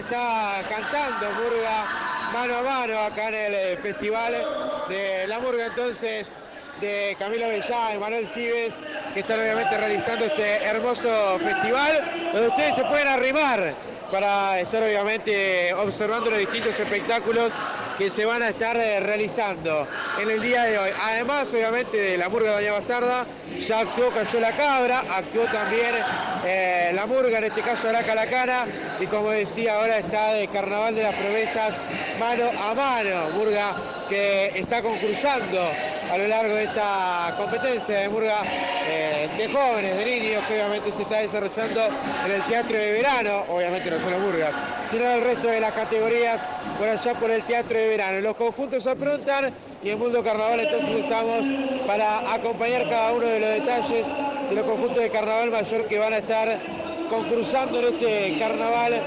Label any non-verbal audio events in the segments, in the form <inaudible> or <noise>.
Está cantando Murga mano a mano acá en el eh, Festival de la Murga entonces de Camilo Bellá y Manuel Cibes, que están obviamente realizando este hermoso festival, donde ustedes se pueden arrimar para estar obviamente observando los distintos espectáculos que se van a estar eh, realizando en el día de hoy. Además, obviamente, de la murga de Doña Bastarda, ya actuó Cayó la Cabra, actuó también eh, la murga, en este caso Araca la Cara, y como decía, ahora está de Carnaval de las Promesas mano a mano, murga que está concursando a lo largo de esta competencia de murga eh, de jóvenes, de niños, que obviamente se está desarrollando en el teatro de verano, obviamente no solo murgas, sino el resto de las categorías por allá por el teatro de verano. Los conjuntos se aprontan y en Mundo Carnaval entonces estamos para acompañar cada uno de los detalles de los conjuntos de Carnaval Mayor que van a estar concursando en este Carnaval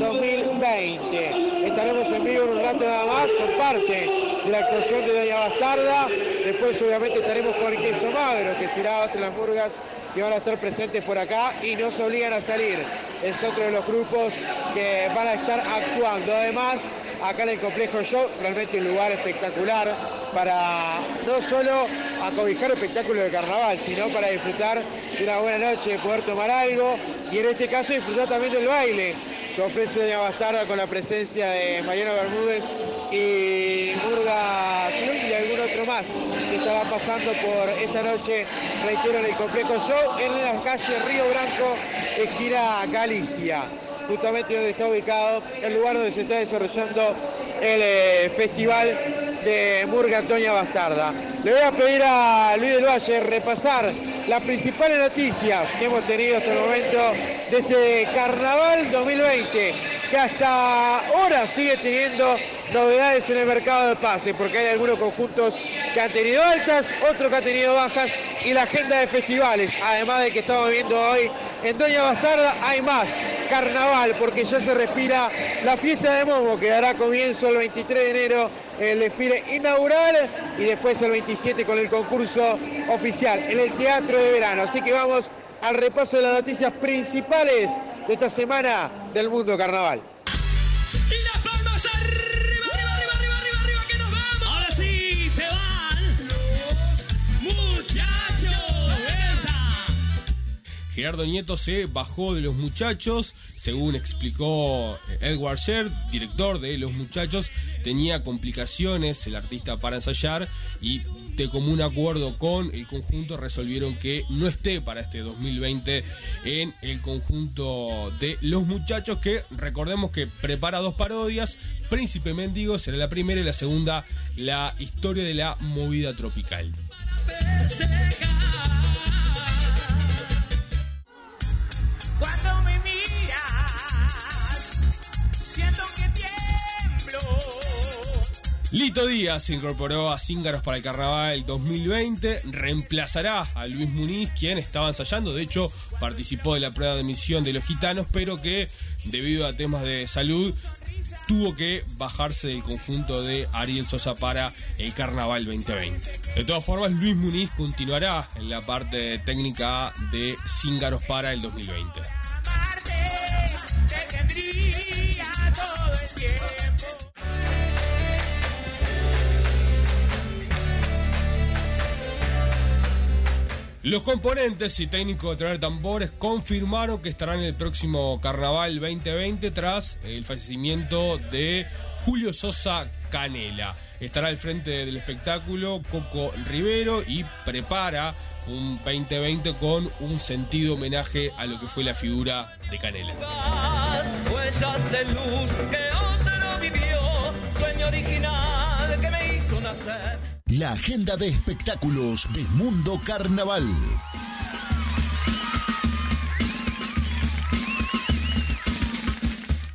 2020. Estaremos en vivo en un rato nada más con parte de la actuación de Doña Bastarda. Después obviamente estaremos con el queso magro, que será otra de las murgas que van a estar presentes por acá y nos obligan a salir. Es otro de los grupos que van a estar actuando. Además, acá en el complejo show, realmente un lugar espectacular para no solo acobijar espectáculos de carnaval, sino para disfrutar de una buena noche, de poder tomar algo y en este caso disfrutar también del baile que ofrece Doña Bastarda con la presencia de Mariano Bermúdez y Murga Club y algún otro más que estará pasando por esta noche, reitero, en el complejo show en la calle Río Branco, esquina Galicia justamente donde está ubicado el lugar donde se está desarrollando el eh, festival de Murga Doña Bastarda. Le voy a pedir a Luis del Valle repasar las principales noticias que hemos tenido hasta el momento de este Carnaval 2020, que hasta ahora sigue teniendo novedades en el mercado de pase, porque hay algunos conjuntos que han tenido altas, otros que han tenido bajas y la agenda de festivales, además de que estamos viendo hoy en Doña Bastarda, hay más carnaval, porque ya se respira la fiesta de Momo, que dará comienzo el 23 de enero el desfile inaugural y después el 27 con el concurso oficial en el Teatro de Verano. Así que vamos al repaso de las noticias principales de esta semana del mundo carnaval. Gerardo Nieto se bajó de los muchachos, según explicó eh, Edward Sher, director de Los Muchachos, tenía complicaciones el artista para ensayar y de común acuerdo con el conjunto resolvieron que no esté para este 2020 en el conjunto de Los Muchachos que recordemos que prepara dos parodias, Príncipe Mendigo será la primera y la segunda la historia de la movida tropical. Lito Díaz se incorporó a Cíngaros para el Carnaval 2020, reemplazará a Luis Muniz, quien estaba ensayando, de hecho participó de la prueba de misión de los gitanos, pero que debido a temas de salud tuvo que bajarse del conjunto de Ariel Sosa para el Carnaval 2020. De todas formas, Luis Muniz continuará en la parte técnica de Cíngaros para el 2020. Aparte, te tendría todo el tiempo. Los componentes y técnicos de traer tambores confirmaron que estarán en el próximo Carnaval 2020 tras el fallecimiento de Julio Sosa Canela. Estará al frente del espectáculo Coco Rivero y prepara un 2020 con un sentido homenaje a lo que fue la figura de Canela. Huellas de luz que otro vivió, sueño original La agenda de espectáculos de Mundo Carnaval.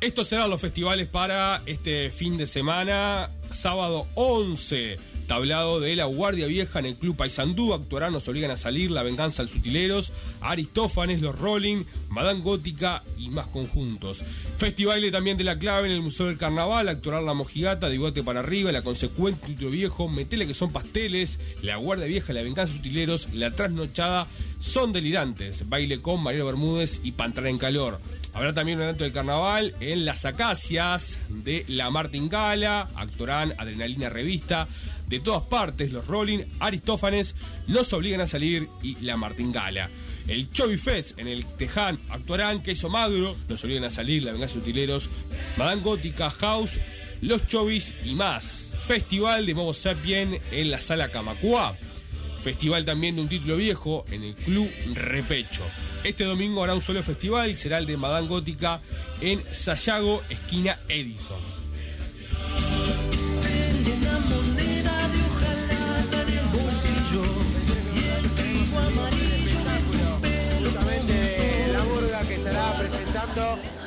Estos serán los festivales para este fin de semana, sábado 11. Tablado de la Guardia Vieja en el Club Paysandú. Actuarán Nos Obligan a Salir, La Venganza al Sutileros, Aristófanes, Los Rolling, Madame Gótica y más conjuntos. Festival también de la Clave en el Museo del Carnaval. Actuarán La Mojigata, de Bigote para Arriba, La Consecuente, Título Viejo, Metele que son pasteles, La Guardia Vieja, La Venganza Sutileros, La Trasnochada, Son Delirantes, Baile con Mariano Bermúdez y Pantera en Calor. Habrá también un evento del carnaval en las acacias de la Martingala. Actuarán Adrenalina Revista. De todas partes, los Rolling, Aristófanes, Nos Obligan a Salir y la Martingala. El Chovy Fest en el Teján actuarán Queso Magro, Nos Obligan a Salir, La Venganza de Utileros, Madame Gótica, House, Los Chovis y más. Festival de Momo Sapien en la Sala Camacuá. Festival también de un título viejo en el Club Repecho. Este domingo habrá un solo festival, será el de Madame Gótica en Sayago, esquina Edison.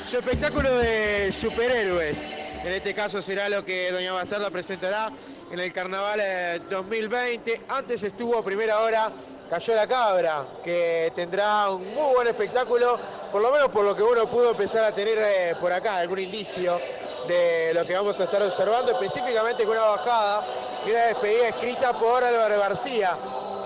Su espectáculo de superhéroes. En este caso será lo que Doña Bastarda presentará en el Carnaval eh, 2020. Antes estuvo primera hora Cayó la Cabra, que tendrá un muy buen espectáculo, por lo menos por lo que uno pudo empezar a tener eh, por acá, algún indicio de lo que vamos a estar observando, específicamente con una bajada y una despedida escrita por Álvaro García,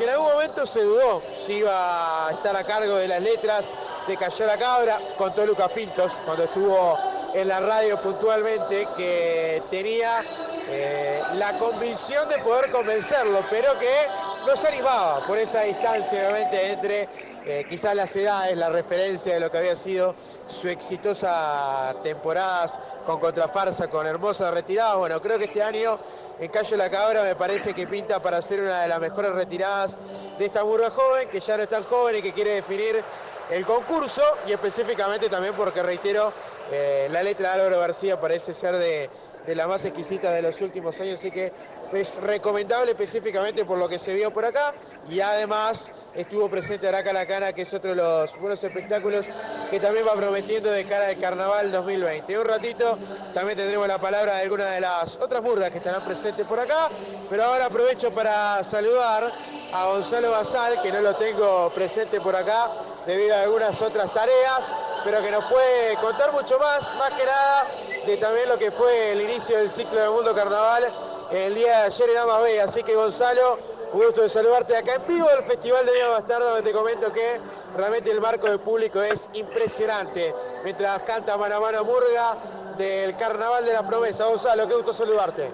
que en algún momento se dudó si iba a estar a cargo de las letras de Cayó la Cabra, contó Lucas Pintos cuando estuvo en la radio puntualmente, que tenía eh, la convicción de poder convencerlo, pero que no se animaba por esa distancia obviamente entre eh, quizás las edades, la referencia de lo que había sido su exitosa temporadas con Contrafarsa, con hermosa retirada. Bueno, creo que este año en Calle La Cabra me parece que pinta para ser una de las mejores retiradas de esta burra joven, que ya no es tan joven y que quiere definir el concurso y específicamente también porque reitero, eh, la letra de Álvaro García parece ser de, de la más exquisita de los últimos años, así que es recomendable específicamente por lo que se vio por acá y además estuvo presente Araca La Cana, que es otro de los buenos espectáculos que también va prometiendo de cara al Carnaval 2020. Un ratito también tendremos la palabra de alguna de las otras burdas que estarán presentes por acá, pero ahora aprovecho para saludar a Gonzalo Basal, que no lo tengo presente por acá debido a algunas otras tareas, pero que nos puede contar mucho más, más que nada de también lo que fue el inicio del ciclo del Mundo Carnaval el día de ayer en Amas B. Así que Gonzalo, un gusto de saludarte acá en vivo del Festival de Día Bastardo, donde te comento que realmente el marco de público es impresionante. Mientras canta mano a mano Murga del Carnaval de la Promesa. Gonzalo, qué gusto saludarte.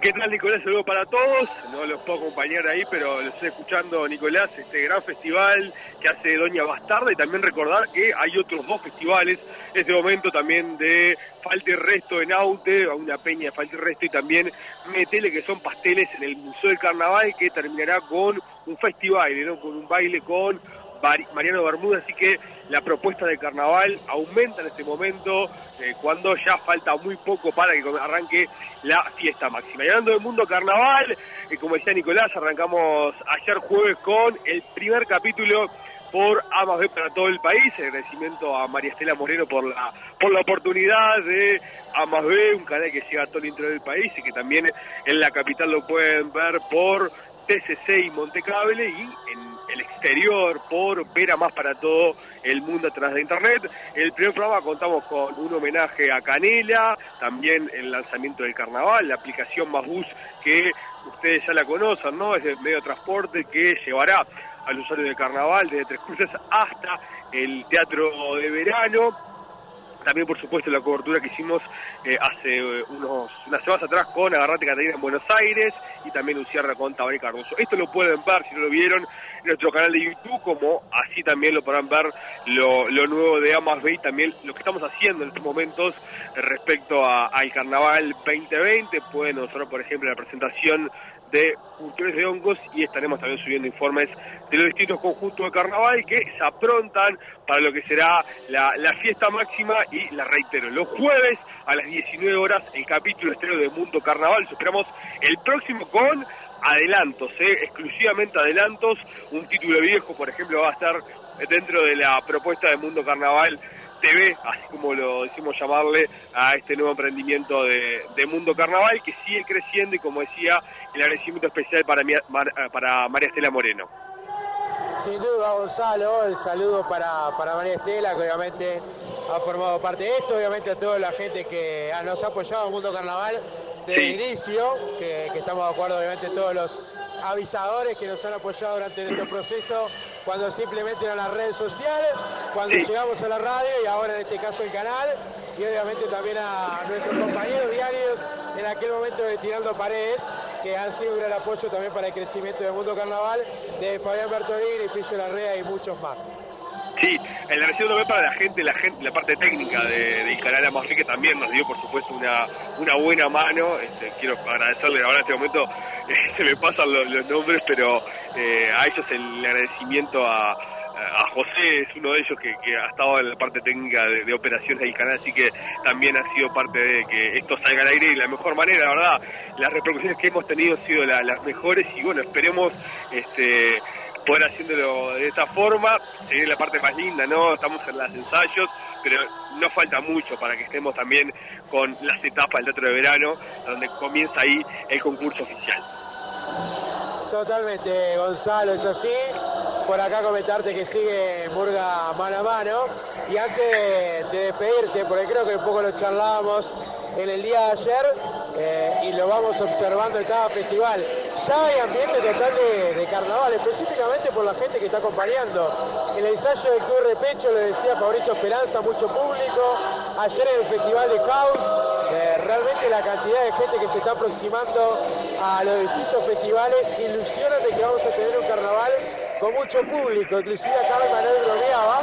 ¿Qué tal Nicolás? Saludos para todos. No los puedo acompañar ahí, pero los estoy escuchando Nicolás, este gran festival que hace Doña Bastarda y también recordar que hay otros dos festivales, este momento también de Falte Resto en Aute, una peña Falte Resto y también Metele que son pasteles en el Museo del Carnaval que terminará con un festival, ¿no? con un baile con Mariano Bermúdez, así que la propuesta de carnaval aumenta en este momento eh, cuando ya falta muy poco para que arranque la fiesta máxima. Y hablando del mundo carnaval, eh, como decía Nicolás, arrancamos ayer jueves con el primer capítulo por A más B para todo el país, agradecimiento a María Estela Moreno por la, por la oportunidad de A más B, un canal que llega a todo el interior del país y que también en la capital lo pueden ver por TCC y Montecable y en el exterior por Vera Más para todo el mundo a través de internet. El primer programa contamos con un homenaje a Canela, también el lanzamiento del carnaval, la aplicación Más Bus que ustedes ya la conocen, ¿no? Es el medio de transporte que llevará al usuario del carnaval desde Tres Cruces hasta el teatro de verano también por supuesto la cobertura que hicimos eh, hace eh, unos, unas semanas atrás con Agarrate Catarina en Buenos Aires y también Lucierna con Tabaré Cardoso. Esto lo pueden ver, si no lo vieron, nuestro canal de YouTube, como así también lo podrán ver lo, nuevo de Amas y también lo que estamos haciendo en estos momentos respecto a- al Carnaval 2020. Pueden observar, por ejemplo, la presentación de Cultores de Hongos y estaremos también subiendo informes de los distintos conjuntos de carnaval que se aprontan para lo que será la, la fiesta máxima y la reitero, los jueves a las 19 horas el capítulo estreno de Mundo Carnaval, Lo esperamos el próximo con adelantos, ¿eh? exclusivamente adelantos, un título viejo por ejemplo va a estar dentro de la propuesta de Mundo Carnaval TV, así como lo decimos llamarle a este nuevo emprendimiento de, Mundo Carnaval que sigue creciendo y como decía, el agradecimiento especial para, mi- Mar- para María Estela Moreno. Sin duda, Gonzalo, el saludo para, para María Estela, que obviamente ha formado parte de esto, obviamente a toda la gente que nos ha apoyado en Mundo Carnaval desde Sí. el inicio, que, que estamos de acuerdo, obviamente, todos los avisadores que nos han apoyado durante este proceso, cuando simplemente eran las redes sociales, cuando Sí. llegamos a la radio y ahora en este caso el canal, y obviamente también a nuestros compañeros diarios en aquel momento de Tirando Paredes, que han sido un gran apoyo también para el crecimiento del mundo carnaval, de Fabián Bertolini, Pillo Larrea y muchos más. Sí, el agradecido también para la gente, la gente, la parte técnica de- del canal Amasri que también nos dio por supuesto una, una buena mano. Este, quiero agradecerle ahora en este momento, <laughs> eh, se me pasan los, nombres, pero eh, a ellos el agradecimiento a, José es uno de ellos que, ha estado en la parte técnica de, de operaciones del canal, así que también ha sido parte de que esto salga al aire de la mejor manera, la verdad. Las repercusiones que hemos tenido han sido la- las mejores y bueno, esperemos este poder haciéndolo de esta forma, seguir la parte más linda, ¿no? Estamos en los ensayos, pero no falta mucho para que estemos también con las etapas del teatro de verano, donde comienza ahí el concurso oficial. Totalmente, Gonzalo, es así. Por acá comentarte que sigue Murga mano a mano. Y antes de despedirte, porque creo que un poco lo charlábamos en el día de ayer eh, y lo vamos observando en cada festival. Ya hay ambiente total de, de carnaval, específicamente por la gente que está acompañando. El ensayo del Club Repecho, lo decía Fabricio Esperanza, mucho público. Ayer en el Festival de Caos, eh, realmente la cantidad de gente que se está aproximando a los distintos festivales ilusiona de que vamos a tener un carnaval con mucho público, inclusive acá Manuel bromeaba,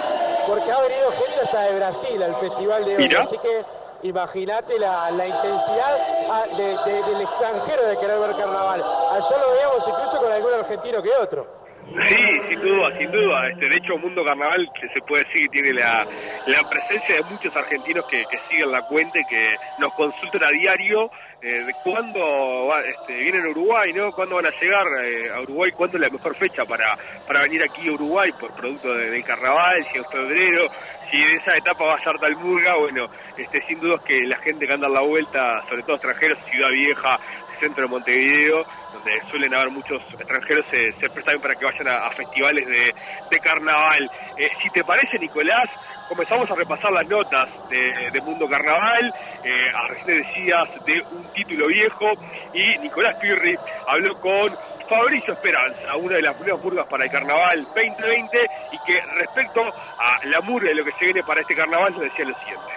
porque ha venido gente hasta de Brasil al festival de hoy, así que imagínate la, la intensidad ah, de- de- del extranjero de querer ver carnaval. Ayer lo veíamos incluso con algún argentino que otro. Sí, sin duda, sin duda. Este, de hecho, Mundo Carnaval se puede decir que tiene la, la presencia de muchos argentinos que, que siguen la cuenta y que nos consultan a diario eh, de cuándo este, vienen a Uruguay, ¿no? ¿Cuándo van a llegar eh, a Uruguay? ¿Cuándo es la mejor fecha para, para venir aquí a Uruguay por producto de- del carnaval? Si en febrero, si en esa etapa va a ser tal murga, bueno, este, sin duda es que la gente que anda a la vuelta, sobre todo extranjeros, Ciudad Vieja, centro de Montevideo, donde suelen haber muchos extranjeros, se, se prestan para que vayan a, festivales de, de carnaval. Eh, si te parece, Nicolás, comenzamos a repasar las notas de, de Mundo Carnaval, eh, recién decías de un título viejo, y Nicolás Pirri habló con Fabricio Esperanza, una de las primeras murgas para el Carnaval 2020, y que respecto a la murga y lo que se viene para este Carnaval, nos decía lo siguiente.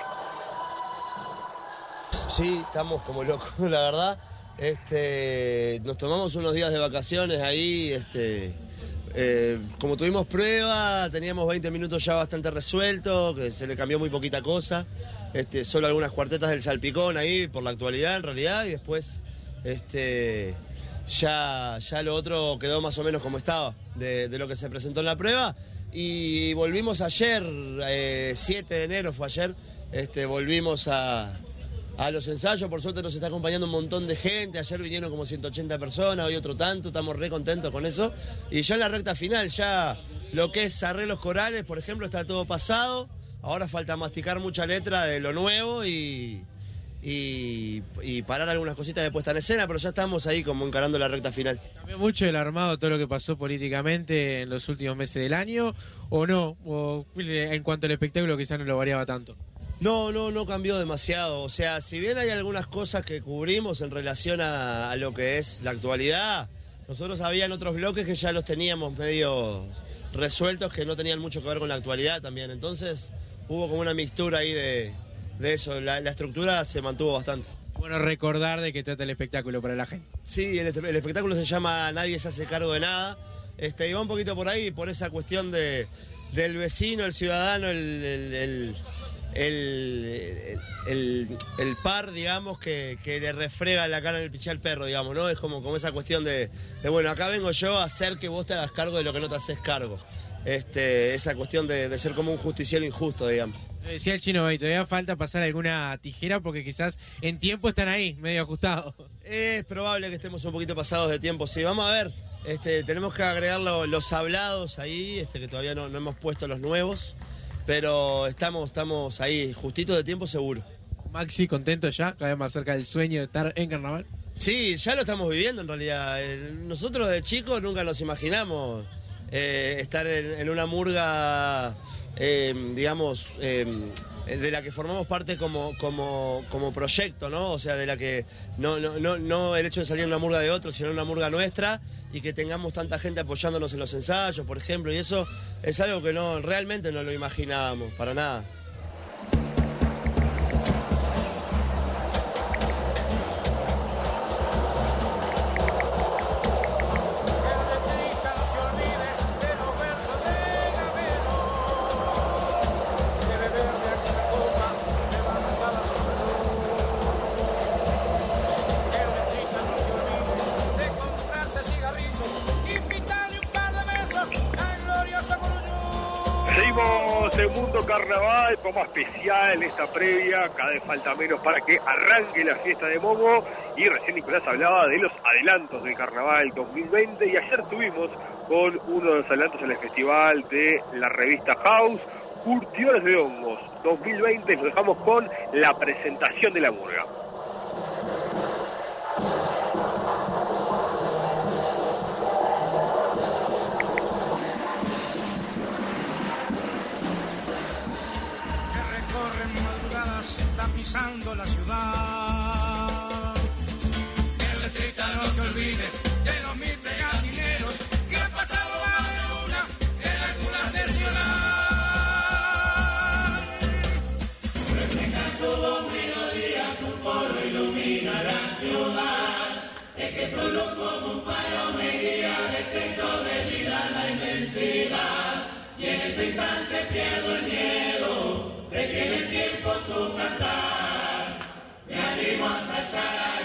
Sí, estamos como locos, <laughs> la verdad. Este, nos tomamos unos días de vacaciones ahí, este, eh, como tuvimos prueba, teníamos 20 minutos ya bastante resuelto, que se le cambió muy poquita cosa, este, solo algunas cuartetas del salpicón ahí por la actualidad en realidad, y después este, ya, ya lo otro quedó más o menos como estaba de, lo que se presentó en la prueba. Y volvimos ayer, eh, 7 de enero fue ayer, volvimos a, a los ensayos, por suerte nos está acompañando un montón de gente. Ayer vinieron como 180 personas, hoy otro tanto, estamos re contentos con eso. Y ya en la recta final, ya lo que es arreglos corales, por ejemplo, está todo pasado. Ahora falta masticar mucha letra de lo nuevo y, y, parar algunas cositas de puesta en escena, pero ya estamos ahí como encarando la recta final. ¿Cambió mucho el armado todo lo que pasó políticamente en los últimos meses del año o no? O en cuanto al espectáculo quizás no lo variaba tanto. No, no, no cambió demasiado. O sea, si bien hay algunas cosas que cubrimos en relación a, a lo que es la actualidad, nosotros habían otros bloques que ya los teníamos medio resueltos que no tenían mucho que ver con la actualidad también. Entonces hubo como una mixtura ahí de, de eso. La, la estructura se mantuvo bastante. Bueno, recordar de qué trata el espectáculo para la gente. Sí, el, el espectáculo se llama Nadie se hace cargo de nada. Este, y va un poquito por ahí, por esa cuestión de, del vecino, el ciudadano, el, el, el- el- el- el par, digamos, que, que le refrega la cara en el piché al perro, digamos, ¿no? Es como, como esa cuestión de, de, bueno, acá vengo yo a hacer que vos te hagas cargo de lo que no te haces cargo. Este, esa cuestión de, de ser como un justiciero injusto, digamos. Decía el chino, y todavía falta pasar alguna tijera porque quizás en tiempo están ahí, medio ajustados. Es probable que estemos un poquito pasados de tiempo, sí. Vamos a ver, este, tenemos que agregar lo- los hablados ahí, este, que todavía no, no hemos puesto los nuevos, pero estamos, estamos ahí, justitos de tiempo seguro. Maxi, contento ya, cada vez más cerca del sueño de estar en carnaval. Sí, ya lo estamos viviendo en realidad. Eh, Nosotros de chicos nunca nos imaginamos eh, estar en, en una murga, eh, digamos, eh, de la que formamos parte como, como, como proyecto, ¿no? O sea, de la que no, no, no, no el hecho de salir en una murga de otro, sino en una murga nuestra y que tengamos tanta gente apoyándonos en los ensayos, por ejemplo, y eso es algo que no realmente no lo imaginábamos, para nada. Mundo Carnaval, como especial esta previa, cada vez falta menos para que arranque la fiesta de Momo y recién Nicolás hablaba de los adelantos del Carnaval 2020 y ayer tuvimos con uno de los adelantos en el festival de la revista House, Curtidores de Hongos 2020, nos dejamos con la presentación de la murga. Tapizando la ciudad. Que el letrista no se olvide de los mil pegatineros que han pasado más de una en alguna seccional. Reflejan su melodía, su coro ilumina la ciudad. Es que solo como un faro me guía destello de vida la inmensidad. Y en ese instante pierdo el miedo de que en el tiempo su cantar. Me animo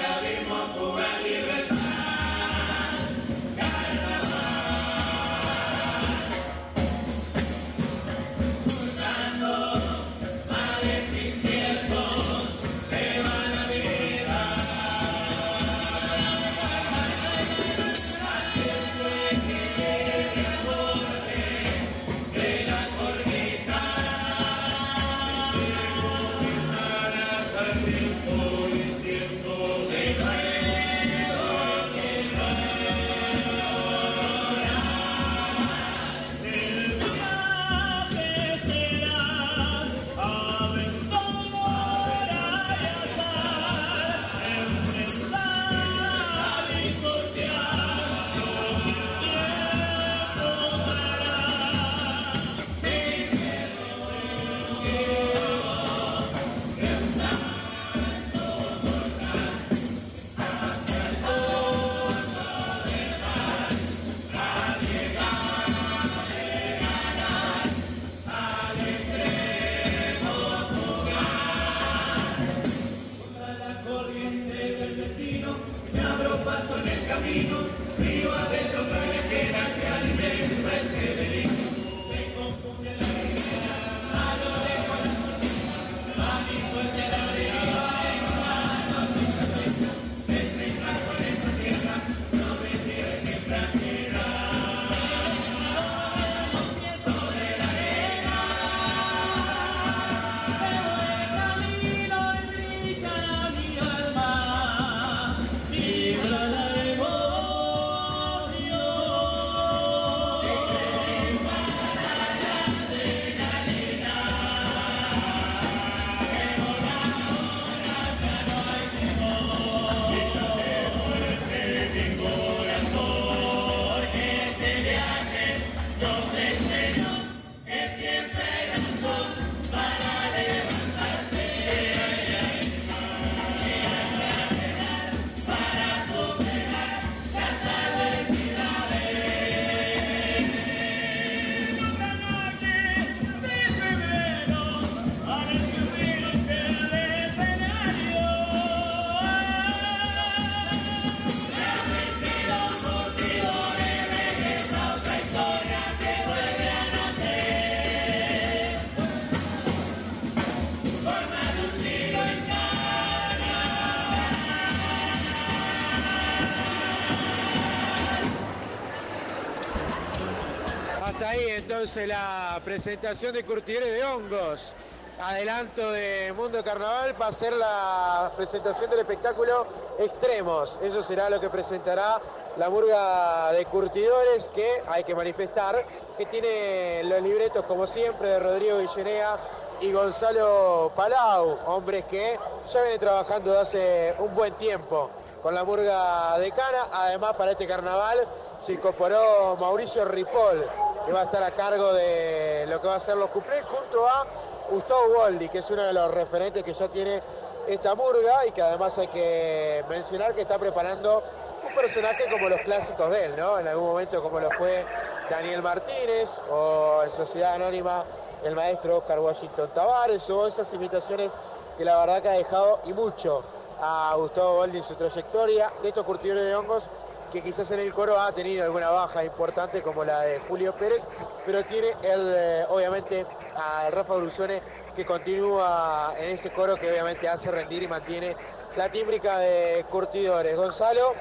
11 la presentación de Curtidores de Hongos. Adelanto de Mundo Carnaval va a ser la presentación del espectáculo Extremos. Eso será lo que presentará la murga de curtidores que hay que manifestar, que tiene los libretos como siempre de Rodrigo Guillenea y Gonzalo Palau, hombres que ya vienen trabajando de hace un buen tiempo con la murga de Cana. Además, para este carnaval se incorporó Mauricio Ripoll, que va a estar a cargo de lo que va a ser los cuplés, junto a Gustavo Boldi, que es uno de los referentes que ya tiene esta murga y que además hay que mencionar que está preparando un personaje como los clásicos de él, ¿no? En algún momento como lo fue Daniel Martínez o en Sociedad Anónima el maestro Oscar Washington Tavares o esas imitaciones que la verdad que ha dejado y mucho a Gustavo Boldi en su trayectoria de estos curtidores de hongos que quizás en el coro ha tenido alguna baja importante como la de Julio Pérez, pero tiene el, eh, obviamente a Rafa Brusone que continúa en ese coro que obviamente hace rendir y mantiene la tímbrica de curtidores. Gonzalo,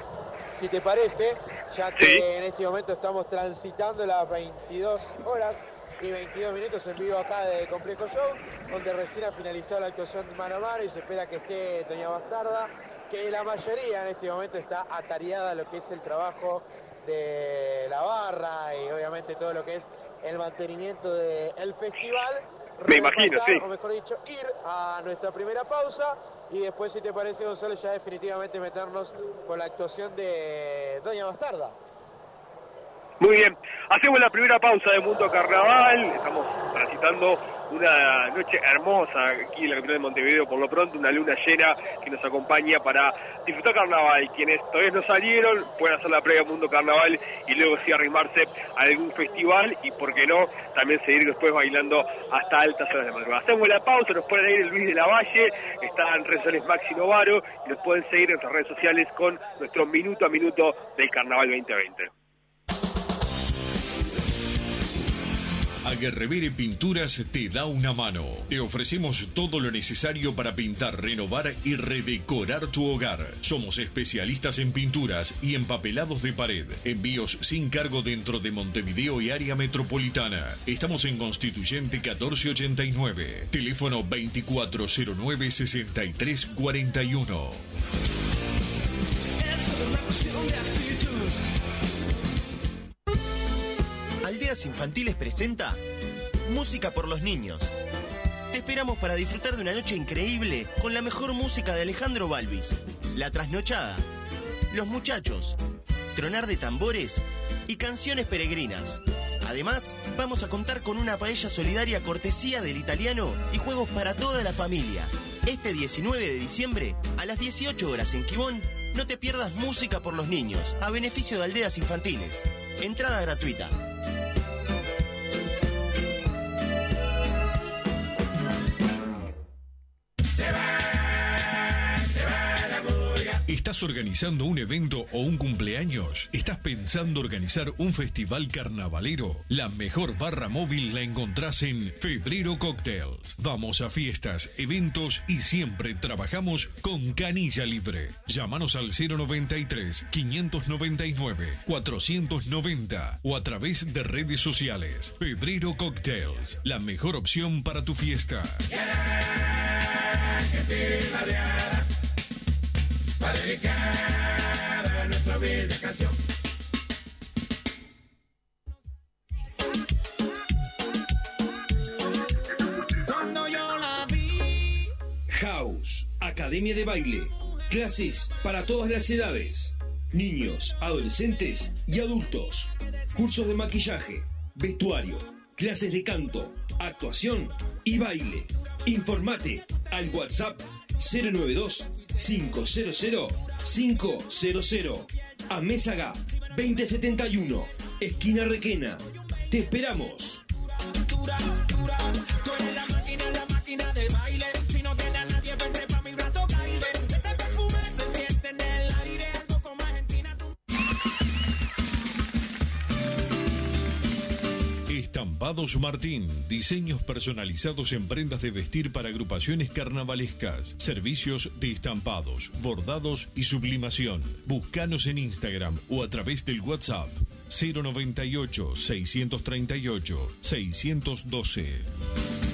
si te parece, ya que en este momento estamos transitando las 22 horas y 22 minutos en vivo acá de Complejo Show, donde recién ha finalizado la actuación mano a mano y se espera que esté Doña Bastarda, que la mayoría en este momento está atareada a lo que es el trabajo de la barra y obviamente todo lo que es el mantenimiento del festival. Me imagino, sí. O mejor dicho, ir a nuestra primera pausa y después, si te parece, Gonzalo, ya definitivamente meternos con la actuación de Doña Bastarda. Muy bien, hacemos la primera pausa de Mundo Carnaval, estamos transitando una noche hermosa aquí en la capital de Montevideo, por lo pronto una luna llena que nos acompaña para disfrutar carnaval. Quienes todavía no salieron pueden hacer la previa Mundo Carnaval y luego sí arrimarse a algún festival y por qué no, también seguir después bailando hasta altas horas de madrugada. Hacemos la pausa, nos pueden ir el Luis de la Valle, está en redes sociales Maxi Novaro y nos pueden seguir en nuestras redes sociales con nuestro minuto a minuto del Carnaval 2020. Aguerrevere Pinturas te da una mano. Te ofrecemos todo lo necesario para pintar, renovar y redecorar tu hogar. Somos especialistas en pinturas y empapelados de pared. Envíos sin cargo dentro de Montevideo y área metropolitana. Estamos en Constituyente 1489. Teléfono 2409-6341. Infantiles presenta Música por los Niños. Te esperamos para disfrutar de una noche increíble con la mejor música de Alejandro Balvis, La Trasnochada, Los Muchachos, Tronar de Tambores y Canciones Peregrinas. Además, vamos a contar con una paella solidaria cortesía del italiano y juegos para toda la familia. Este 19 de diciembre, a las 18 horas en Quibón, no te pierdas música por los niños, a beneficio de aldeas infantiles. Entrada gratuita. ¿Estás organizando un evento o un cumpleaños? ¿Estás pensando organizar un festival carnavalero? La mejor barra móvil la encontrás en Febrero Cocktails. Vamos a fiestas, eventos y siempre trabajamos con canilla libre. Llámanos al 093 599 490 o a través de redes sociales. Febrero Cocktails, la mejor opción para tu fiesta. Nuestra canción. House, Academia de Baile. Clases para todas las edades. Niños, adolescentes y adultos. Cursos de maquillaje, vestuario, clases de canto, actuación y baile. Informate al WhatsApp 092 500 500 a Mésaga 2071, esquina Requena. Te esperamos. Estampados Martín, diseños personalizados en prendas de vestir para agrupaciones carnavalescas, servicios de estampados, bordados y sublimación. Búscanos en Instagram o a través del WhatsApp 098 638 612.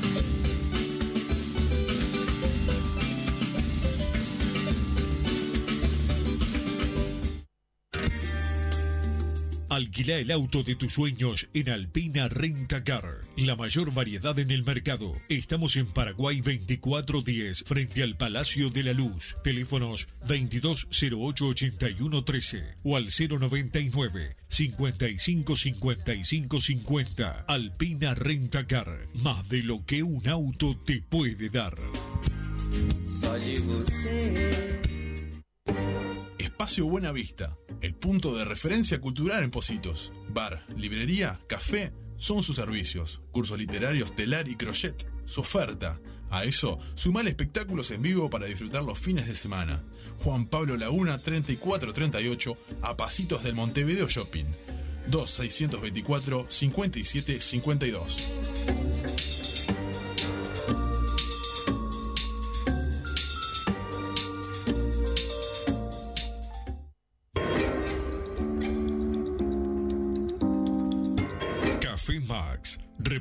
Alquila el auto de tus sueños en Alpina Renta Car. La mayor variedad en el mercado. Estamos en Paraguay 2410, frente al Palacio de la Luz. Teléfonos 2208-8113 o al 099 55 55 50. Alpina Renta Car. Más de lo que un auto te puede dar. Espacio Buena Vista, el punto de referencia cultural en Positos. Bar, librería, café, son sus servicios. Cursos literarios, telar y crochet, su oferta. A eso, sumar espectáculos en vivo para disfrutar los fines de semana. Juan Pablo Laguna 3438, a pasitos del Montevideo Shopping. 2624 5752.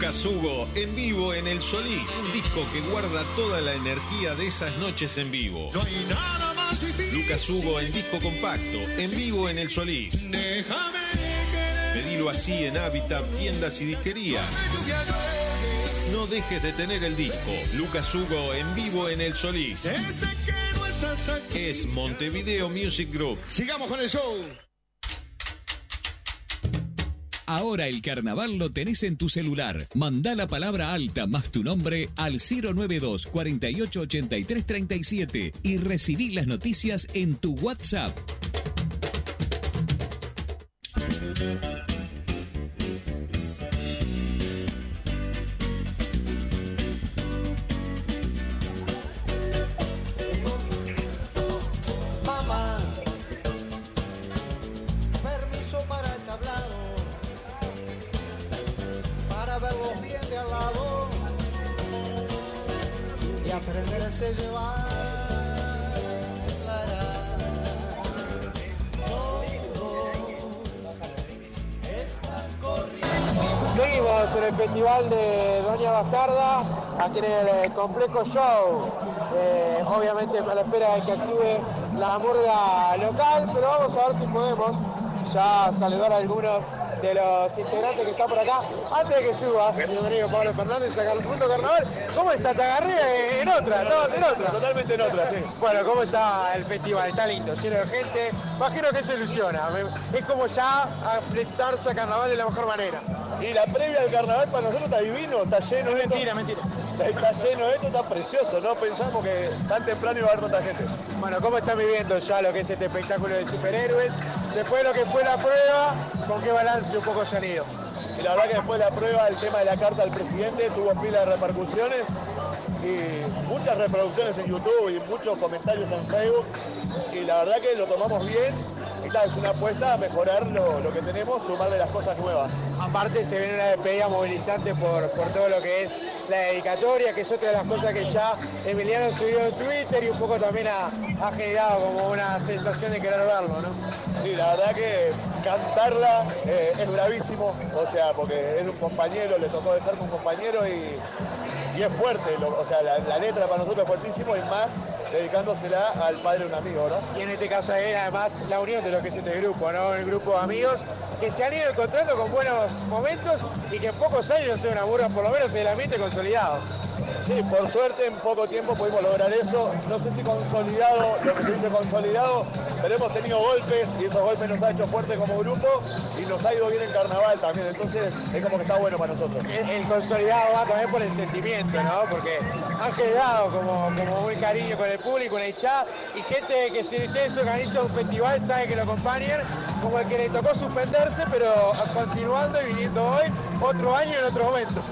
Lucas Hugo en vivo en El Solís, un disco que guarda toda la energía de esas noches en vivo. Lucas Hugo en disco compacto, en vivo en El Solís. Pedilo así en Habitat, tiendas y disquerías. No dejes de tener el disco. Lucas Hugo en vivo en El Solís. Es Montevideo Music Group. Sigamos con el show. Ahora el carnaval lo tenés en tu celular. Mandá la palabra alta más tu nombre al 092 48 83 37 y recibí las noticias en tu WhatsApp. Aquí en el eh, complejo show. Eh, obviamente a la espera de que active la murga local, pero vamos a ver si podemos ya saludar a algunos de los integrantes que están por acá. Antes de que subas, bienvenido Pablo Fernández a el punto carnaval. ¿Cómo está? Te agarré en otra, estabas en otra. Totalmente en otra, sí. Bueno, ¿cómo está el festival? Está lindo, lleno de gente. Imagino que se ilusiona. Es como ya enfrentarse a carnaval de la mejor manera. Y la previa del carnaval para nosotros está divino, está lleno de Mentira, mentira. Está lleno de esto, está precioso, no pensamos que tan temprano iba a haber tanta gente. Bueno, ¿cómo están viviendo ya lo que es este espectáculo de superhéroes? Después de lo que fue la prueba, ¿con qué balance un poco se han ido? Y la verdad que después de la prueba el tema de la carta del presidente tuvo pila de repercusiones y muchas reproducciones en YouTube y muchos comentarios en Facebook y la verdad que lo tomamos bien tal, es una apuesta a mejorar lo, lo que tenemos, sumarle las cosas nuevas. Aparte se viene una despedida movilizante por, por todo lo que es la dedicatoria, que es otra de las cosas que ya Emiliano subió en Twitter y un poco también ha, ha generado como una sensación de querer verlo, ¿no? Sí, la verdad que cantarla eh, es bravísimo, o sea, porque es un compañero, le tocó de ser un compañero y, y es fuerte, lo- o sea, la, la letra para nosotros es fuertísimo y más dedicándosela al padre de un amigo, ¿no? Y en este caso es además la unión de lo que es este grupo, ¿no? El grupo de amigos que se han ido encontrando con buenos momentos y que en pocos años es una burra, por lo menos en el ambiente consolidado. Sí, por suerte en poco tiempo pudimos lograr eso. No sé si consolidado, lo que se dice consolidado, pero hemos tenido golpes y esos golpes nos ha hecho fuerte como grupo y nos ha ido bien en carnaval también. Entonces es como que está bueno para nosotros. El, consolidado va también por el sentimiento, ¿no? Porque han generado como, muy cariño con el público, con el chat, y gente que si ustedes organizan un festival sabe que lo acompañan, como el que le tocó suspenderse, pero continuando y viniendo hoy, otro año en otro momento.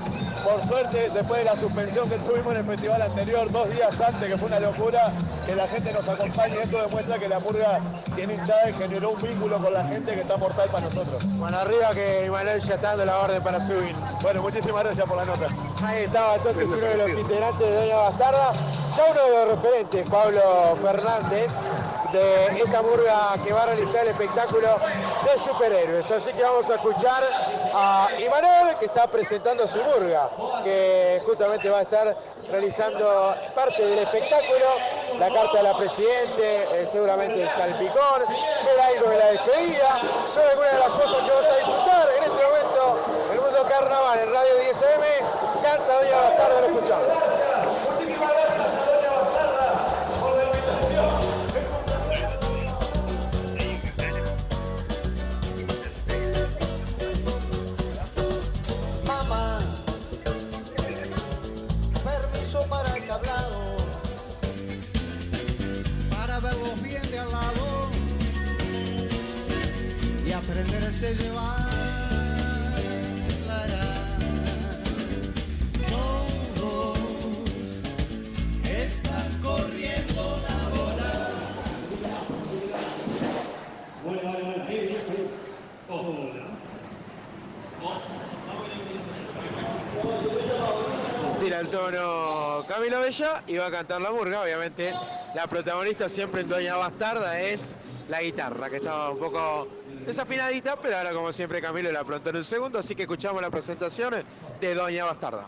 Por suerte, después de la suspensión que tuvimos en el festival anterior, dos días antes, que fue una locura, que la gente nos acompañe, esto demuestra que la murga tiene hinchada y generó un vínculo con la gente que está mortal para nosotros. Bueno, arriba que Emanuel ya está dando la orden para subir. Bueno, muchísimas gracias por la nota. Ahí estaba entonces uno de los integrantes de Doña Bastarda, ya uno de los referentes, Pablo Fernández, de esta murga que va a realizar el espectáculo de superhéroes. Así que vamos a escuchar a Imanol que está presentando su murga, que justamente va a estar realizando parte del espectáculo, la carta de la Presidente, eh, seguramente el salpicón, el aire de la despedida, son algunas de las cosas que vamos a disfrutar en este momento en el mundo carnaval en Radio 10M, canta Doña Bastarda, lo escuchamos. A llevar. la, están corriendo la bola. Tira el tono Camilo Bella y va a cantar la murga, obviamente. La protagonista siempre en Doña Bastarda es la guitarra, que estaba un poco desafinadita, pero ahora como siempre Camilo la aprontó en un segundo, así que escuchamos la presentación de Doña Bastarda.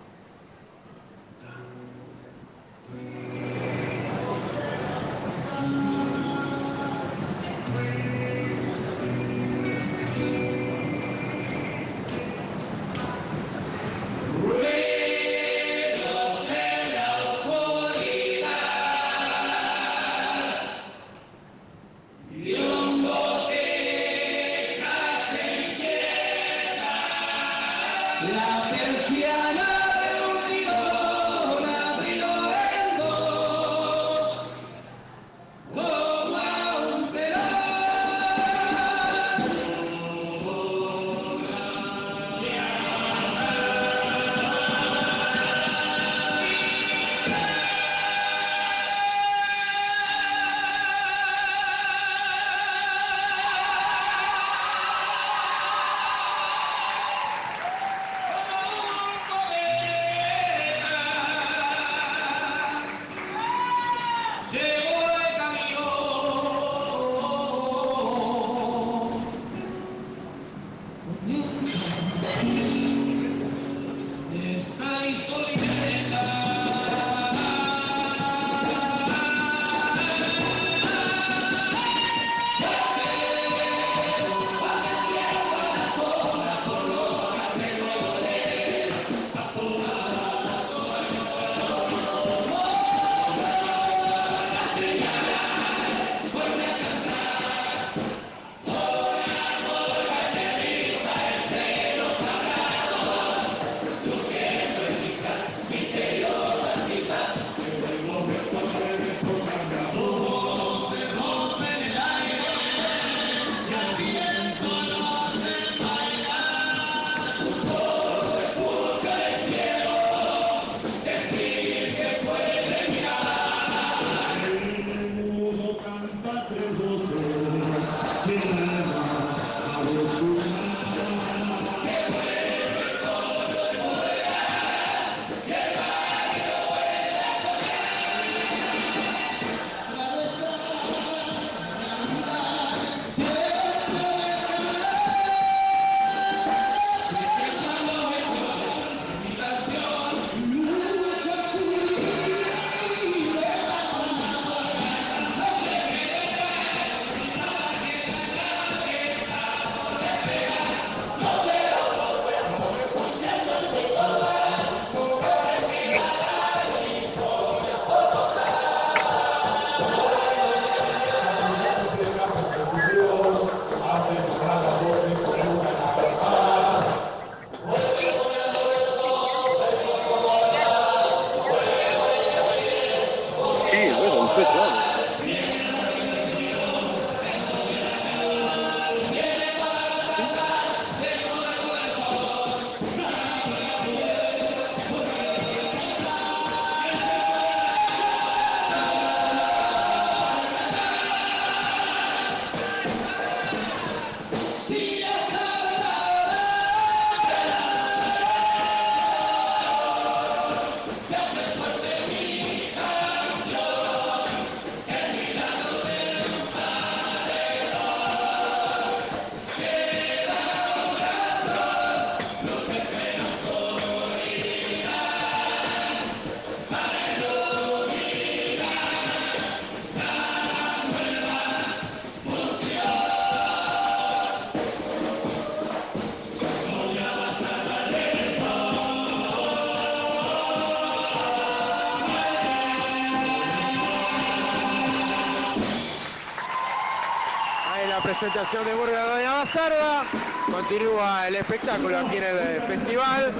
presentación de Burga Doña Bastarda. Continúa el espectáculo aquí en el eh, festival.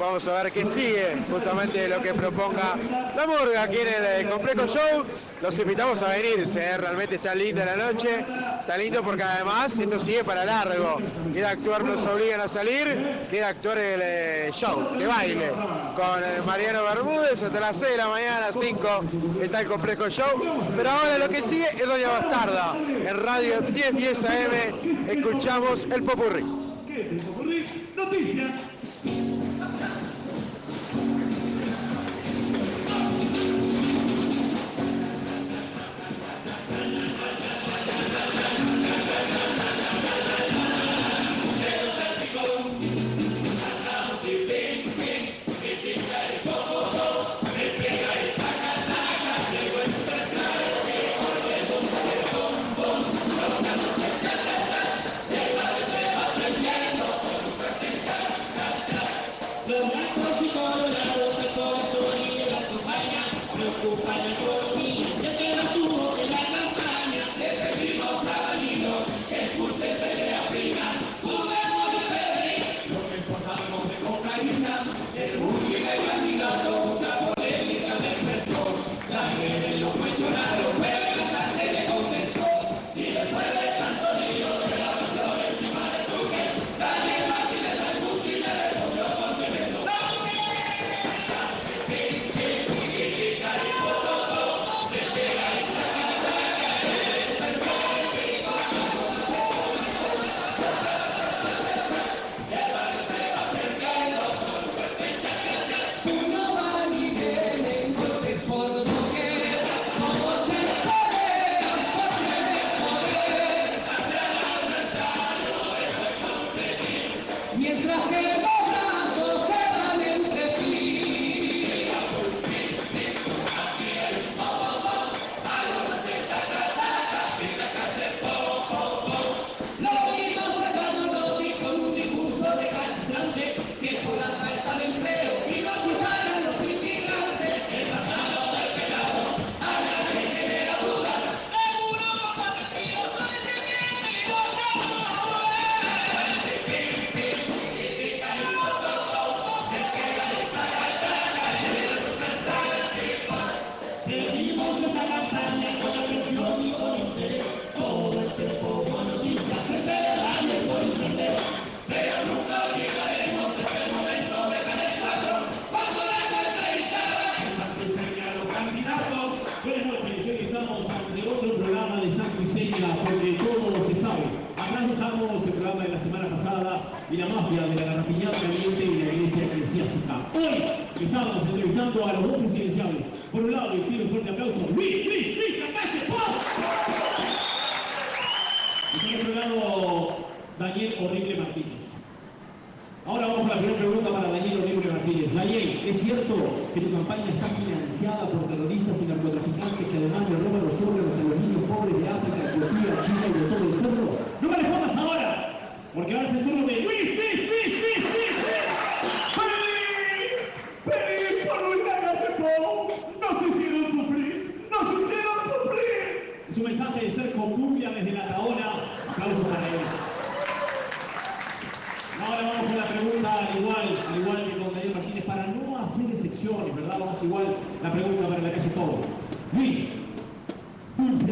Vamos a ver qué sigue, justamente lo que proponga la Burga aquí en el eh, Complejo Show. Los invitamos a venir, realmente está linda la noche. Está lindo porque además esto sigue para largo. Queda actuar, nos obligan a salir, queda actuar el eh, show de baile con eh, Mariano Bermúdez hasta las 6 de la mañana, 5 está el complejo show. Pero ahora lo que sigue es Doña Bastarda. En radio 1010 10 AM escuchamos el popurrí. ¿Qué es el popurrí? Noticias.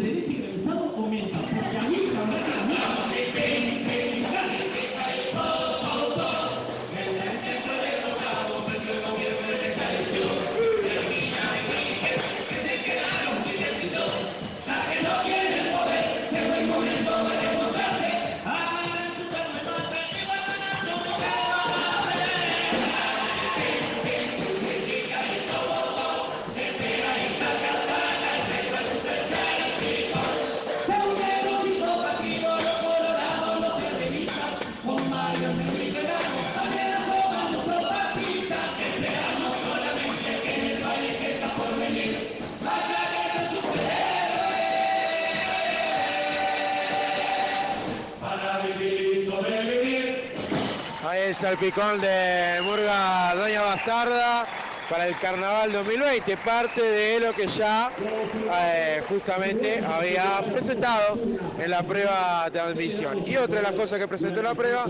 desde Chile, estado aumenta. Ahí es el picón de Murga Doña Bastarda para el Carnaval 2020, parte de lo que ya eh, justamente había presentado en la prueba de admisión. Y otra de las cosas que presentó en la prueba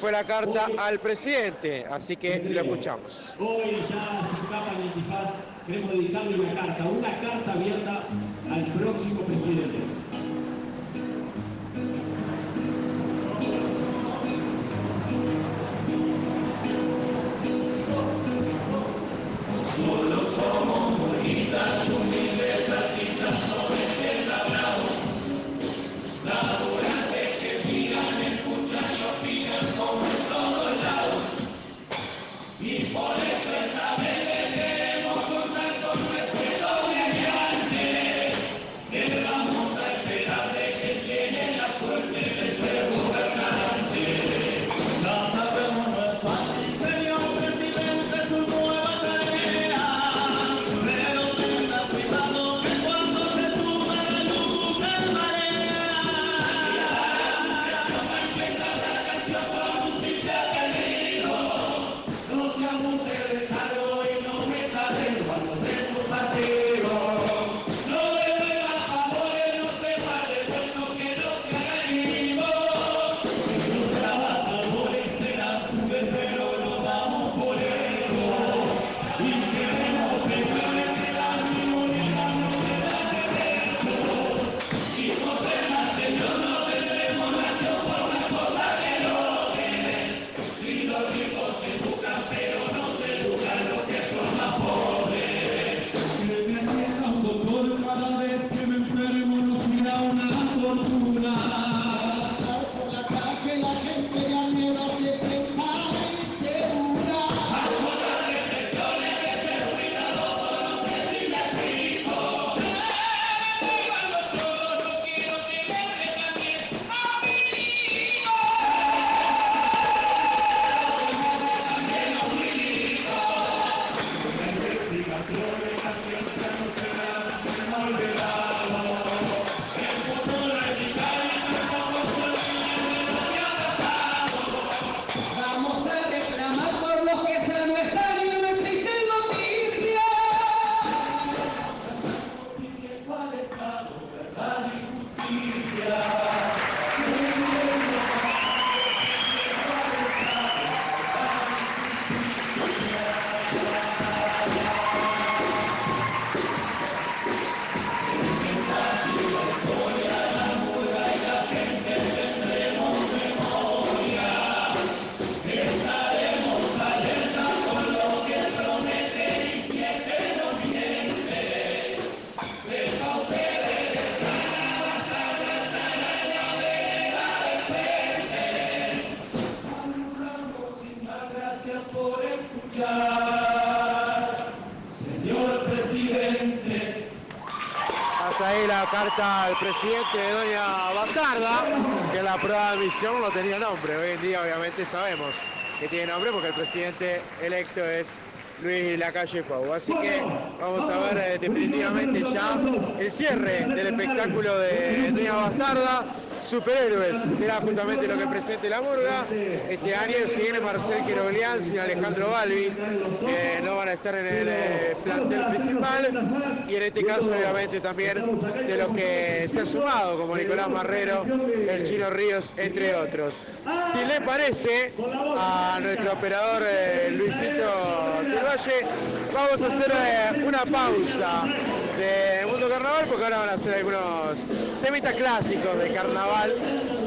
fue la carta al presidente, así que lo escuchamos. Hoy ya sin capa ni antifaz queremos dedicarle una carta, una carta abierta al próximo presidente. Carta al presidente de Doña Bastarda, que en la prueba de admisión no tenía nombre. Hoy en día obviamente sabemos que tiene nombre porque el presidente electo es Luis Lacalle Pou. Así que vamos a ver eh, definitivamente ya el cierre del espectáculo de Doña Bastarda. Superhéroes será justamente lo que presente la murga. Este año si Marcel Quiroglián sin Alejandro Balvis, que no van a estar en el eh, plantel principal. Y en este caso, obviamente, también de los que se ha sumado, como Nicolás Marrero, el Chino Ríos, entre otros. Si le parece a nuestro operador eh, Luisito del Valle, vamos a hacer eh, una pausa. de Mundo Carnaval, porque ahora van a hacer algunos temitas clásicos de carnaval.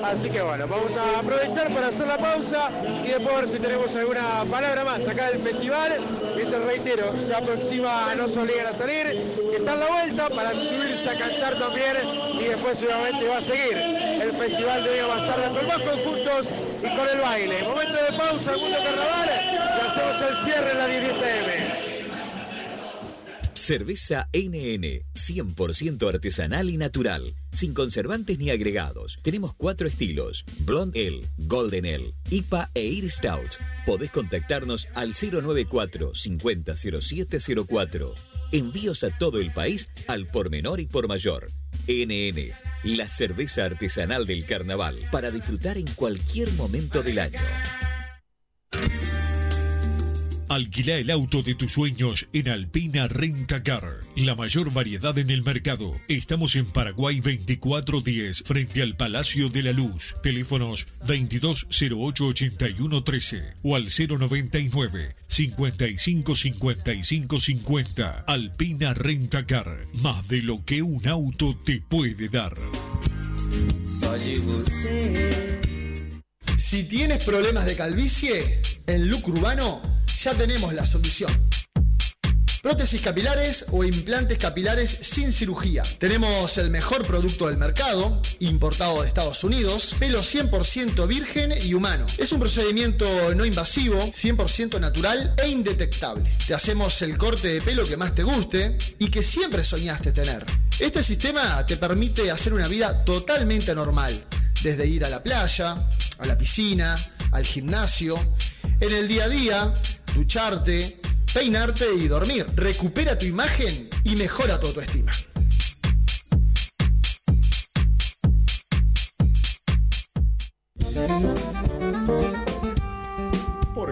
Así que bueno, vamos a aprovechar para hacer la pausa y después ver si tenemos alguna palabra más acá del festival. Esto reitero, se aproxima a No se obligan a salir, está en la vuelta para subirse a cantar también y después seguramente va a seguir el festival de Día Bastarda con más conjuntos y con el baile. Momento de pausa, Mundo Carnaval, y hacemos el cierre en la 10 AM. Cerveza NN, 100% artesanal y natural, sin conservantes ni agregados. Tenemos cuatro estilos: Blonde Ale, Golden Ale, IPA e Ir Stout. Podés contactarnos al 094 500704. Envíos a todo el país al por menor y por mayor. NN, la cerveza artesanal del carnaval, para disfrutar en cualquier momento del año. Alquila el auto de tus sueños en Alpina Renta Car. La mayor variedad en el mercado. Estamos en Paraguay 2410, frente al Palacio de la Luz. Teléfonos 2208-8113 o al 099 55 55 50. Alpina Renta Car. Más de lo que un auto te puede dar. Si tienes problemas de calvicie, en Look Urbano ya tenemos la solución. Prótesis capilares o implantes capilares sin cirugía. Tenemos el mejor producto del mercado, importado de Estados Unidos, pelo 100% virgen y humano. Es un procedimiento no invasivo, 100% natural e indetectable. Te hacemos el corte de pelo que más te guste y que siempre soñaste tener. Este sistema te permite hacer una vida totalmente normal, desde ir a la playa, a la piscina, al gimnasio, en el día a día, ducharte, peinarte y dormir. Recupera tu imagen y mejora tu autoestima.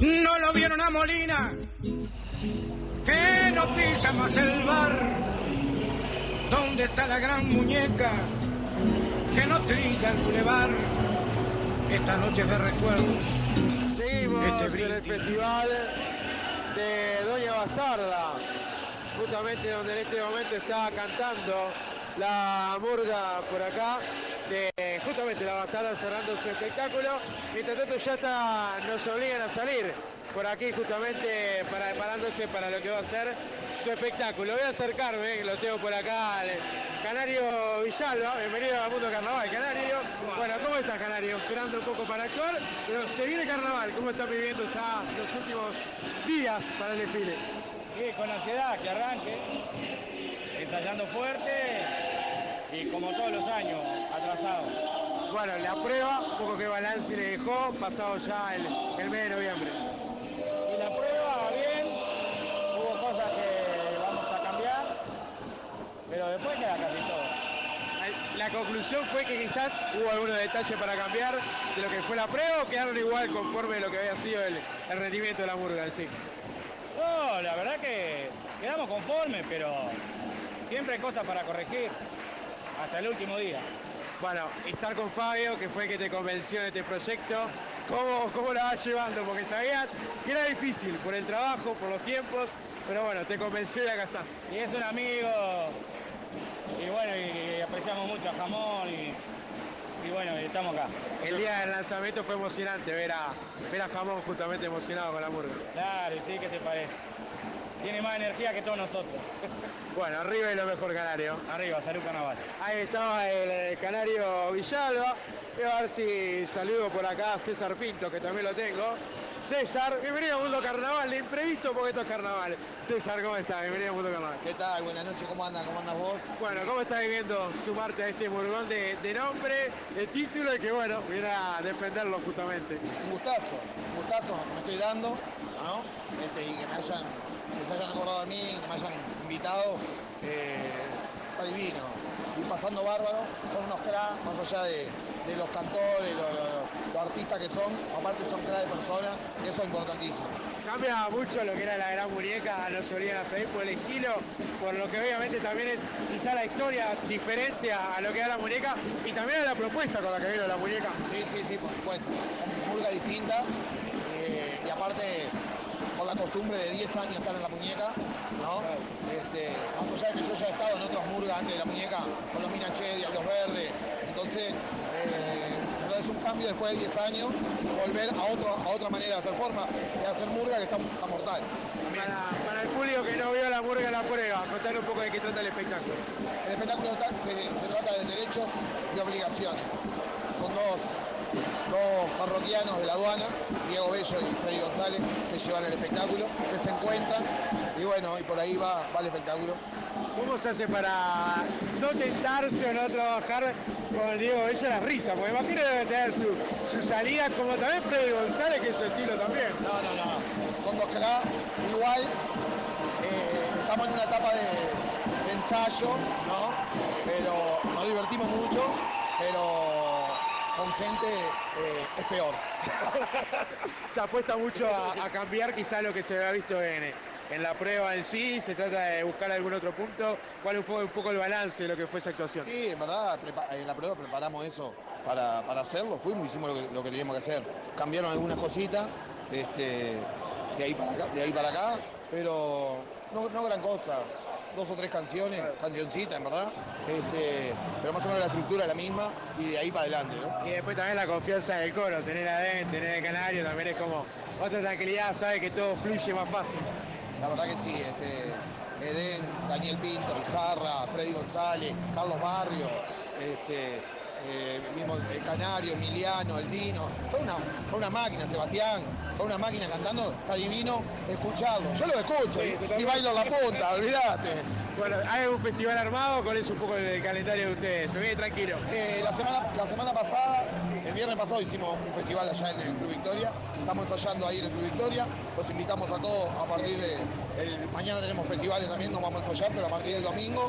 No lo vieron a Molina, que no pisa más el bar. ¿Dónde está la gran muñeca que no trilla el bulevar? Esta noche de recuerdos. Seguimos Este en el festival de Doña Bastarda, justamente donde en este momento está cantando la murga por acá, justamente la Bastarda cerrando su espectáculo. Mientras tanto ya está, nos obligan a salir por aquí justamente para, preparándose para lo que va a ser su espectáculo. Voy a acercarme, lo tengo por acá, al Canario Villalba, bienvenido a Mundo Carnaval, Canario. Bueno, ¿cómo estás, Canario? Esperando un poco para actuar, pero se viene Carnaval, ¿cómo están viviendo ya los últimos días para el desfile? Sí, con ansiedad, que arranque, ensayando fuerte y como todos los años, atrasado. Bueno, la prueba, un poco qué balance le dejó, pasado ya el, el mes de noviembre. Y la prueba, bien, hubo cosas que vamos a cambiar, pero después queda casi todo. La conclusión fue que quizás hubo algunos detalles para cambiar de lo que fue la prueba o quedaron igual conforme a lo que había sido el, el rendimiento de la murga en sí. No, la verdad que quedamos conformes, pero siempre hay cosas para corregir, hasta el último día. Bueno, estar con Fabio, que fue el que te convenció de este proyecto, ¿cómo, cómo la vas llevando? Porque sabías que era difícil por el trabajo, por los tiempos, pero bueno, te convenció y acá está. Y es un amigo, y bueno, y, apreciamos mucho a Jamón, y, y bueno, estamos acá. El día del lanzamiento fue emocionante ver a, ver a Jamón justamente emocionado con la murga. Claro, sí, ¿qué te parece? Tiene más energía que todos nosotros. <laughs> Bueno, arriba y lo mejor canario. Arriba, salud carnaval. Ahí estaba el eh, canario Villalba. Voy a ver si saludo por acá a César Pinto, que también lo tengo. César, bienvenido a Mundo Carnaval, imprevisto porque esto es carnaval. César, ¿cómo estás? Bienvenido a Mundo Carnaval. ¿Qué tal? Buenas noches, ¿cómo andan? ¿Cómo andas vos? Bueno, ¿cómo estás viviendo sumarte a este murgón de, de nombre, de título y que bueno, viene a defenderlo justamente? Un gustazo, un gustazo que me estoy dando, ¿no? Este, y que me hayan, que se hayan acordado de mí, que me hayan invitado. Eh, está divino. Y pasando bárbaro, son unos cracks, más allá de, de los cantores, los, los- los artistas que son, aparte son cracks de personas, y eso es importantísimo. Cambia mucho lo que era la gran muñeca, no solían hacer por el estilo, por lo que obviamente también es quizá la historia diferente a, a lo que era la muñeca y también a la propuesta con la que vino la muñeca. Sí, sí, sí, por supuesto. Son murga distinta eh, y aparte la costumbre de 10 años estar en la muñeca, ¿no? Este, más allá de que yo ya he estado en otras murgas antes de la muñeca, con los Minache, Diablos Verdes, entonces eh, pero es un cambio después de 10 años, volver a, otro, a otra manera de hacer forma, de hacer murga que está, está mortal. Para, para el público que no vio la murga en la prueba, contar un poco de qué trata el espectáculo. El espectáculo está- se, se trata de derechos y obligaciones. Son dos, dos parroquianos de la aduana, Diego Bello y Freddy González, que llevan el espectáculo, que se encuentran y bueno, y por ahí va, va el espectáculo. ¿Cómo se hace para no tentarse o no trabajar con Diego Bello la risa? Porque imagino debe tener su, su salida, como también Freddy González, que es su estilo también. No, no, no. Son dos cracks, igual. eh, estamos en una etapa de, de ensayo, ¿no? Pero nos divertimos mucho, pero con gente eh, es peor. <laughs> se apuesta mucho a, a cambiar quizá lo que se había visto en, en la prueba en sí, se trata de buscar algún otro punto. ¿Cuál fue un poco el balance de lo que fue esa actuación? Sí, en verdad, en la prueba preparamos eso para, para hacerlo, fuimos, hicimos lo que, lo que teníamos que hacer. Cambiaron algunas cositas este, de, ahí para acá, de ahí para acá, pero no, no gran cosa. Dos o tres canciones, cancioncitas en verdad, este, pero más o menos la estructura es la misma y de ahí para adelante, ¿no? Y después también la confianza del coro, tener a Den, tener el canario, también es como otra tranquilidad, sabe que todo fluye más fácil. La verdad que sí, este, Edén, Daniel Pinto, El Jarra, Freddy González, Carlos Barrio, este, eh, mismo el Canario, Emiliano, el Dino, son una, son una máquina, Sebastián, son una máquina cantando, está divino escucharlo. Yo lo escucho y, y bailo la punta, <laughs> olvídate. Bueno, hay un festival armado, ¿cuál es un poco el calendario de ustedes? Se viene tranquilo. Eh, la, semana, la semana pasada, el viernes pasado hicimos un festival allá en el Club Victoria, estamos ensayando ahí en el Club Victoria, los invitamos a todos a partir de, el- mañana tenemos festivales también, no vamos a ensayar, pero a partir del domingo,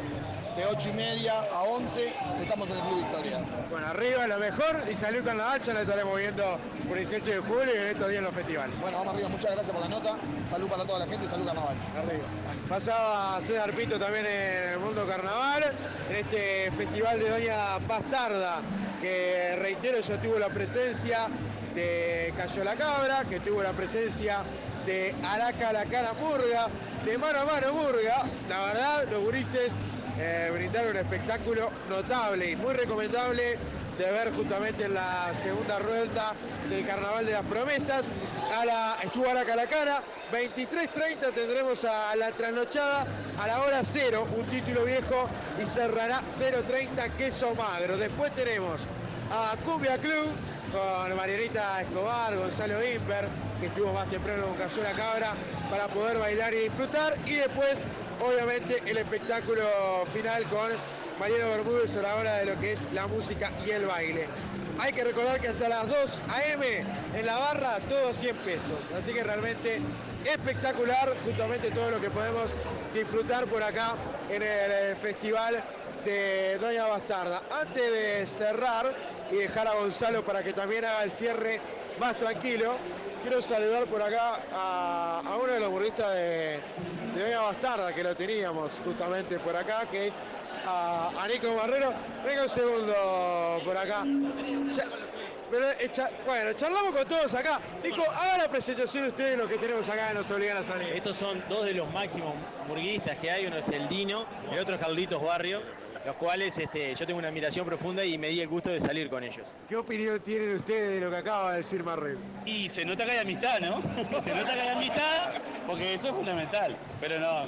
de 8 y media a 11, estamos en el Club Victoria. Bueno, arriba lo mejor y salud con la hacha, lo estaremos viendo por el 18 de julio y en estos días en los festivales. Bueno, vamos arriba, muchas gracias por la nota, salud para toda la gente y salud carnaval. Arriba. Pasaba César Pinto también en el mundo carnaval, en este festival de Doña Bastarda, que reitero, yo tuve la presencia de Cayó la Cabra, que tuvo la presencia de Araca la Cara Murga, de Mano a Mano Murga. La verdad, los gurises eh, brindaron un espectáculo notable y muy recomendable de ver justamente en la segunda rueda del Carnaval de las Promesas. A la, estuvo Araca la cara, 23.30 tendremos a la trasnochada a la hora cero, un título viejo y cerrará 0.30 queso magro. Después tenemos a Cumbia Club con Marianita Escobar, Gonzalo Imper, que estuvo más temprano con Cayó la Cabra, para poder bailar y disfrutar. Y después, obviamente, el espectáculo final con Mariano Bermúdez a la hora de lo que es la música y el baile. Hay que recordar que hasta las 2 a.m. en la barra todo 100 pesos. Así que realmente espectacular justamente todo lo que podemos disfrutar por acá en el eh, festival de Doña Bastarda. Antes de cerrar y dejar a Gonzalo para que también haga el cierre más tranquilo, quiero saludar por acá a, a uno de los burguistas de, de Doña Bastarda, que lo teníamos justamente por acá, que es a, a Nico Barrero. Venga un segundo por acá. Ya- pero, cha- bueno, charlamos con todos acá. Nico, haga la presentación ustedes de lo que tenemos acá, nos obligan a salir. Estos son dos de los máximos murguistas que hay, uno es el Dino, el otro es Carlitos Barrio, los cuales este, yo tengo una admiración profunda y me di el gusto de salir con ellos. ¿Qué opinión tienen ustedes de lo que acaba de decir Marrero? Y se nota que hay amistad, ¿no? <laughs> se nota que hay amistad porque eso es fundamental. Pero no,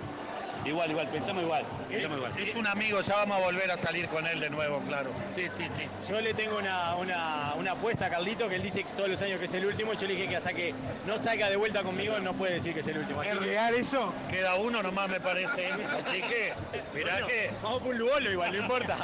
igual, igual, pensamos igual, pensamos igual. Es un amigo, ya vamos a volver a salir con él de nuevo, claro. Sí, sí, sí. Yo le tengo una, una, una apuesta a Carlito que él dice que todos los años que es el último. Yo le dije que hasta que no salga de vuelta conmigo no puede decir que es el último. ¿Es real eso? Queda uno nomás, me parece. Así que, mirá Bueno, que. Vamos por un lubolo igual, no importa.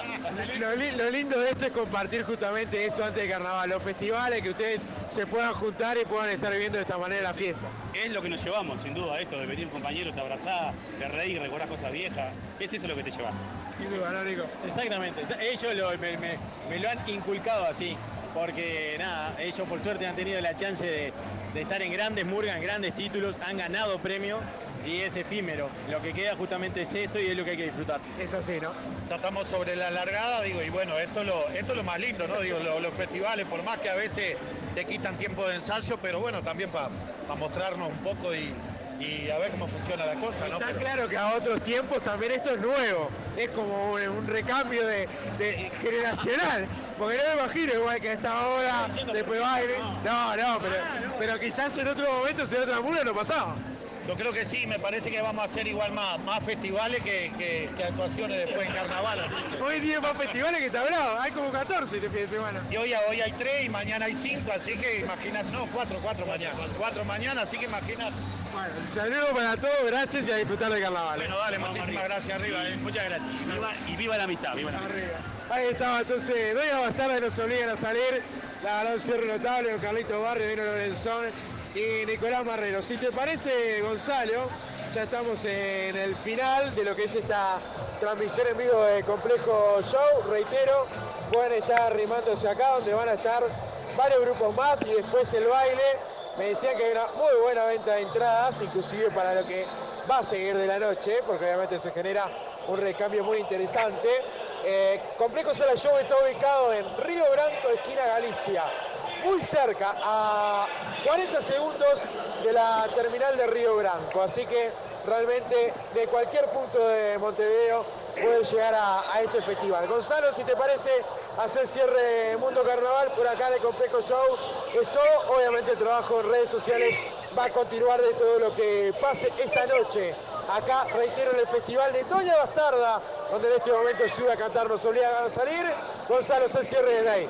Lo, li- lo lindo de esto es compartir justamente esto antes de carnaval, los festivales, que ustedes se puedan juntar y puedan estar viviendo de esta manera la fiesta. Es lo que nos llevamos, sin duda, esto de venir compañeros, te abrazás, te reís, recordás cosas viejas. Es eso lo que te llevas. Sin duda, ¿no, Nico? Exactamente, ellos lo- me, me- me lo han inculcado así, porque nada, ellos por suerte han tenido la chance de, de estar en grandes murgas, en grandes títulos, han ganado premios y es efímero. Lo que queda justamente es esto y es lo que hay que disfrutar. Es así, ¿no? Ya estamos sobre la largada, digo, y bueno, esto es lo, esto es lo más lindo, ¿no? Digo, lo- los festivales, por más que a veces te quitan tiempo de ensayo, pero bueno, también para mostrarnos un poco y, y a ver cómo funciona la cosa, ¿no? Está Pero- claro que a otros tiempos también esto es nuevo, es como un, un recambio de, de generacional, porque no me imagino igual que a esta hora, después baile, no, no, pero, pero quizás en otro momento, en otra mula no pasaba. Yo creo que sí, me parece que vamos a hacer igual más, más festivales que, que- que actuaciones después en carnaval. Así Hoy tiene más festivales que está bravo, hay como 14 este fin de semana. Y hoy, hoy hay tres y mañana hay cinco, así que imagínate, no, cuatro, cuatro mañana. Cuatro mañana, así que imagínate. Bueno, saludos para todos, gracias y a disfrutar del carnaval. Bueno, dale, muchísimas gracias arriba. eh. Muchas gracias. Y viva, y viva la amistad, viva la amistad. Ahí estaba entonces, Doña Bastarda nos obligan a salir, la verdad un cierre notable Carlito Barrio, Dino Lorenzón y Nicolás Marrero. Si te parece, Gonzalo, ya estamos en el final de lo que es esta transmisión en vivo de Complejo Show. Reitero, pueden estar arrimándose acá donde van a estar varios grupos más y después el baile. Me decían que hay una muy buena venta de entradas, inclusive para lo que va a seguir de la noche, porque obviamente se genera un recambio muy interesante. Eh, Complejo Sala Show está ubicado en Río Branco, esquina Galicia, muy cerca, a 40 segundos de la terminal de Río Branco. Así que realmente de cualquier punto de Montevideo puede llegar a, a este festival. Gonzalo, si te parece hacer cierre Mundo Carnaval por acá de Complejo Show, es todo. Obviamente el trabajo en redes sociales va a continuar de todo lo que pase esta noche. Acá, reitero, en el festival de Doña Bastarda, donde en este momento Ciudad Cantar nos obliga a salir. Gonzalo, hacer cierre de ahí.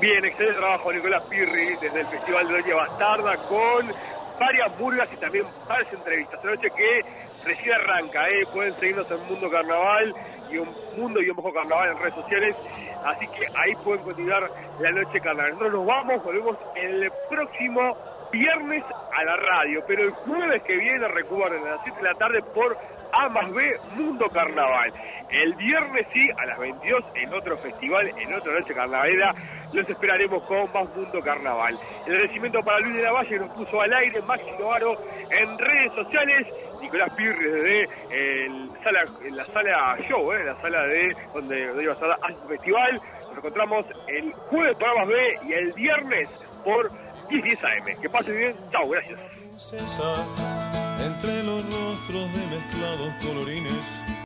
Bien, excelente trabajo Nicolás Pirri desde el Festival de Doña Bastarda con varias burgas y también varias entrevistas. Esta noche que recién arranca, ¿eh? pueden seguirnos en Mundo Carnaval y un Mundo y un Bajo Carnaval en redes sociales. Así que ahí pueden continuar la noche carnaval. Nosotros nos vamos, volvemos el próximo viernes a la radio, pero el jueves que viene, recuerden, a las 7 de la tarde por A más B Mundo Carnaval. El viernes sí, a las 22, en otro festival, en otra noche carnavalera, los esperaremos con más Mundo Carnaval. El agradecimiento para Luis de la Valle que nos puso al aire, Maxi Novaro en redes sociales, Nicolás Pirri desde en la sala show, ¿eh? la sala de donde, donde iba a estar el festival. Nos encontramos el jueves por A más B y el viernes por 10 10 AM. Que pasen bien, chao, gracias. Entre los rostros de mezclados colorines